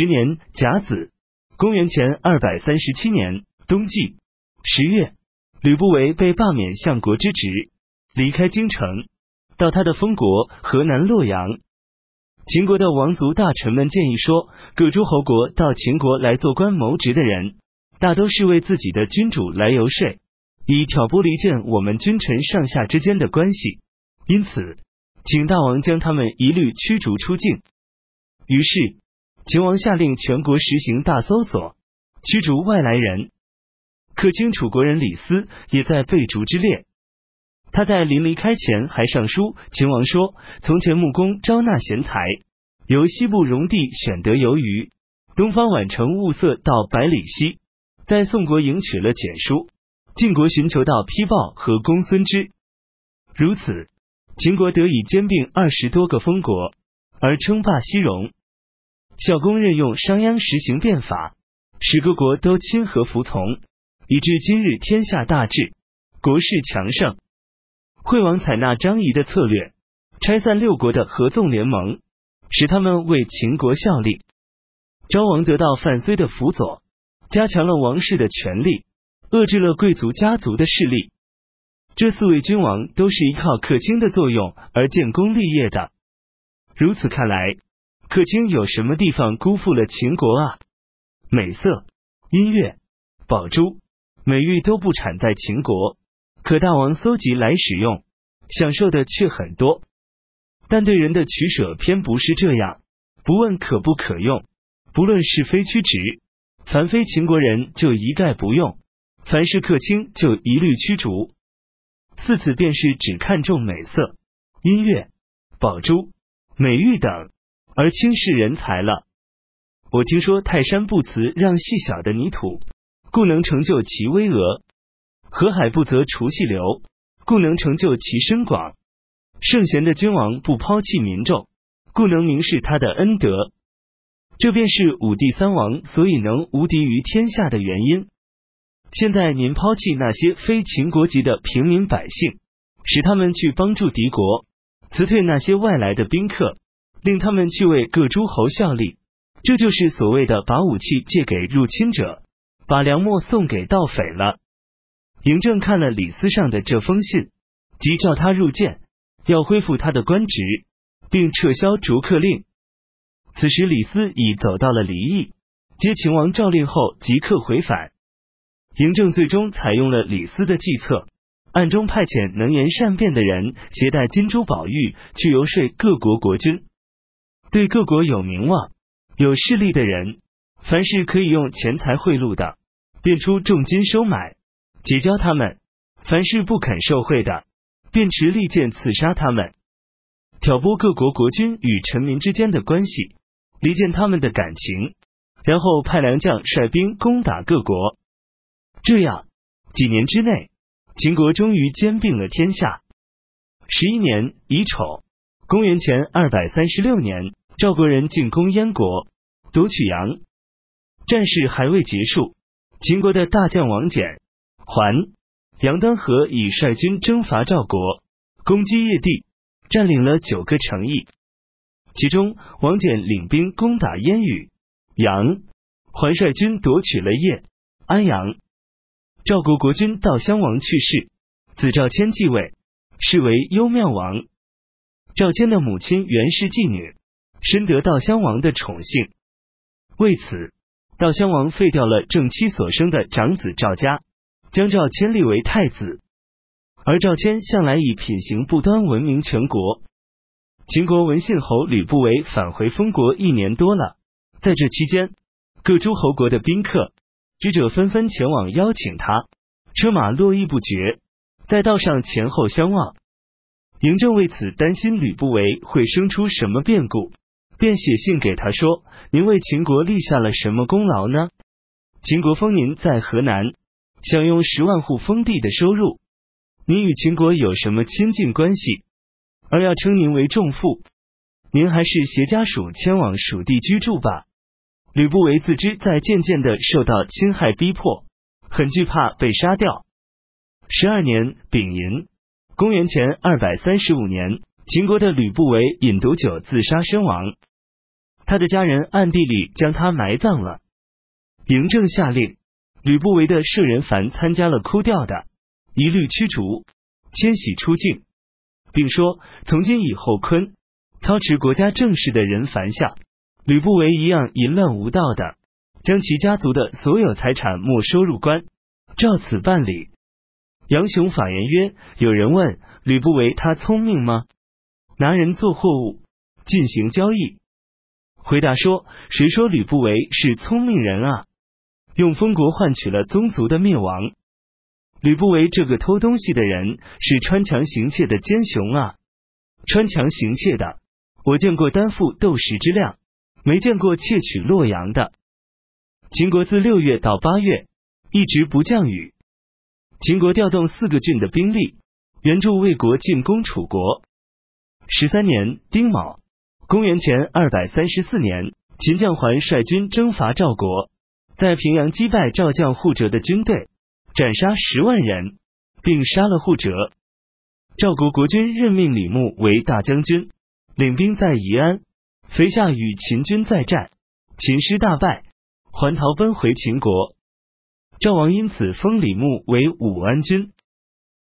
十年甲子，公元前二百三十七年冬季十月，吕不韦被罢免相国之职，离开京城，到他的封国河南洛阳。秦国的王族大臣们建议说，各诸侯国到秦国来做官谋职的人，大都是为自己的君主来游说，以挑拨离间我们君臣上下之间的关系。因此，请大王将他们一律驱逐出境。于是，秦王下令全国实行大搜索，驱逐外来人。客卿楚国人李斯也在被逐之列。他在临离开前还上书秦王说：“从前穆公招纳贤才，由西部戎地选得游鱼，东方宛城物色到百里奚，在宋国迎娶了简书，晋国寻求到丕豹和公孙之。如此，秦国得以兼并二十多个封国，而称霸西戎。孝公任用商鞅实行变法，使各国都亲和服从，以致今日天下大治，国势强盛。”惠王采纳张仪的策略，拆散六国的合纵联盟，使他们为秦国效力。昭王得到范睢的辅佐，加强了王室的权力，遏制了贵族家族的势力。这四位君王都是依靠客卿的作用而建功立业的。如此看来，客卿有什么地方辜负了秦国啊？美色、音乐、宝珠、美玉都不产在秦国。可大王搜集来使用，享受的却很多。但对人的取舍偏不是这样，不问可不可用，不论是非曲直，凡非秦国人就一概不用，凡是客卿就一律驱逐。四次便是只看重美色、音乐、宝珠、美玉等，而轻视人才了。我听说泰山不辞让细小的泥土，故能成就其巍峨。河海不择除细流，故能成就其深广。圣贤的君王不抛弃民众，故能明示他的恩德。这便是五帝三王所以能无敌于天下的原因。现在您抛弃那些非秦国籍的平民百姓，使他们去帮助敌国，辞退那些外来的宾客，令他们去为各诸侯效力，这就是所谓的把武器借给入侵者，把粮秣送给盗匪了。嬴政看了李斯上的这封信，即召他入见，要恢复他的官职，并撤销逐客令。此时李斯已走到了离邑，接秦王诏令后即刻回返。嬴政最终采用了李斯的计策，暗中派遣能言善辩的人，携带金珠宝玉去游说各国国君。对各国有名望、有势力的人，凡是可以用钱财贿赂的，便出重金收买。结交他们，凡是不肯受贿的，便持利剑刺杀他们，挑拨各国国君与臣民之间的关系，离间他们的感情，然后派良将率兵攻打各国。这样几年之内，秦国终于兼并了天下。十一年乙丑，公元前二百三十六年，赵国人进攻燕国，夺取阳。战事还未结束，秦国的大将王翦。桓杨端和已率军征伐赵国，攻击邺地，占领了九个城邑。其中王翦领兵攻打燕羽、阳，还率军夺取了邺、安阳。赵国国君悼襄王去世，子赵谦继位，是为幽庙王。赵谦的母亲原是妓女，深得悼襄王的宠幸。为此，悼襄王废掉了正妻所生的长子赵家。将赵谦立为太子，而赵谦向来以品行不端闻名全国。秦国文信侯吕不韦返回封国一年多了，在这期间，各诸侯国的宾客、知者纷纷前往邀请他，车马络绎不绝，在道上前后相望。嬴政为此担心吕不韦会生出什么变故，便写信给他说：“您为秦国立下了什么功劳呢？秦国封您在河南。”享用十万户封地的收入，您与秦国有什么亲近关系？而要称您为仲父，您还是携家属迁往蜀地居住吧。吕不韦自知在渐渐的受到侵害逼迫，很惧怕被杀掉。十二年丙寅，公元前二百三十五年，秦国的吕不韦饮毒酒自杀身亡。他的家人暗地里将他埋葬了。嬴政下令，吕不韦的舍人凡参加了哭吊的，一律驱逐，迁徙出境，并说从今以后，坤操持国家政事的人凡下，吕不韦一样淫乱无道的，将其家族的所有财产没收入关，照此办理。杨雄法言曰：有人问吕不韦，他聪明吗？拿人做货物，进行交易。回答说：谁说吕不韦是聪明人啊？用封国换取了宗族的灭亡。吕不韦这个偷东西的人是穿墙行窃的奸雄啊！穿墙行窃的，我见过担负斗石之量，没见过窃取洛阳的。秦国自六月到八月一直不降雨。秦国调动四个郡的兵力援助魏国进攻楚国。十三年丁卯，公元前二百三十四年，秦将桓率军征伐赵国。在平阳击败赵将护哲的军队，斩杀十万人，并杀了护哲。赵国国君任命李牧为大将军，领兵在宜安。肥下与秦军再战，秦师大败，还逃奔回秦国。赵王因此封李牧为武安君。